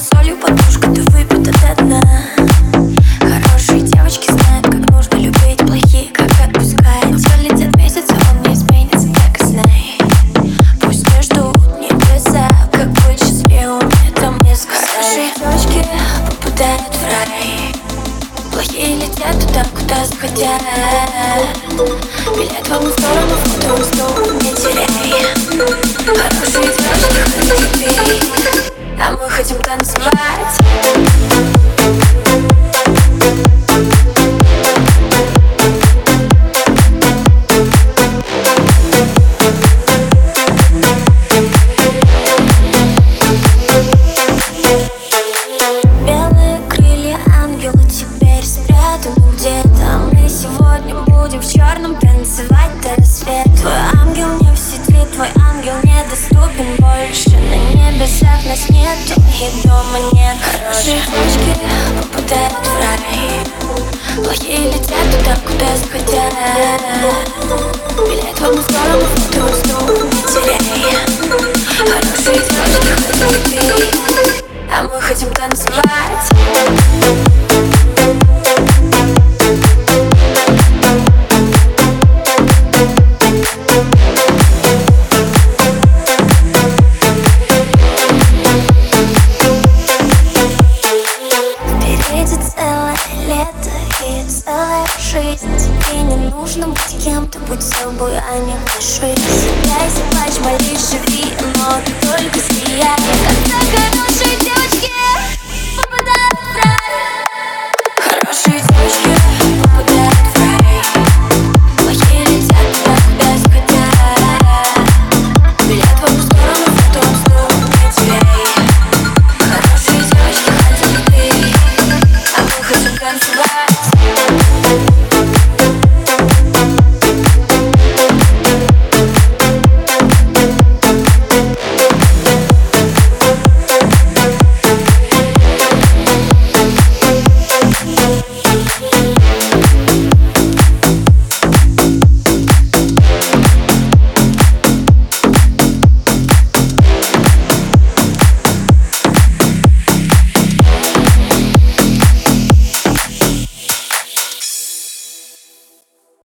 солью подушка, ты выпита до дна Хорошие девочки знают, как нужно любить Плохие, как отпускать. Но пролетят месяцы, он не изменится, так знай. Пусть не ждут небеса, как быть счастливым, это мне сказали Хорошие девочки попадают в рай. Плохие летят туда, куда захотят. Билет в одну сторону, в другую сторону не теряй танцевать до рассвета. Твой ангел не в сети, твой ангел недоступен больше. На небесах нас нету и дома нет Хорошие девочки попадают в рай Плохие летят туда, куда захотят Билет в одну сторону, в другую сторону не теряй Хорошие девочки хотят любить а мы хотим танцевать Это и целая жизнь Тебе не нужно быть кем-то, будь собой, а не дыши Сияй, заплачь, молись, живи, но ты только сияй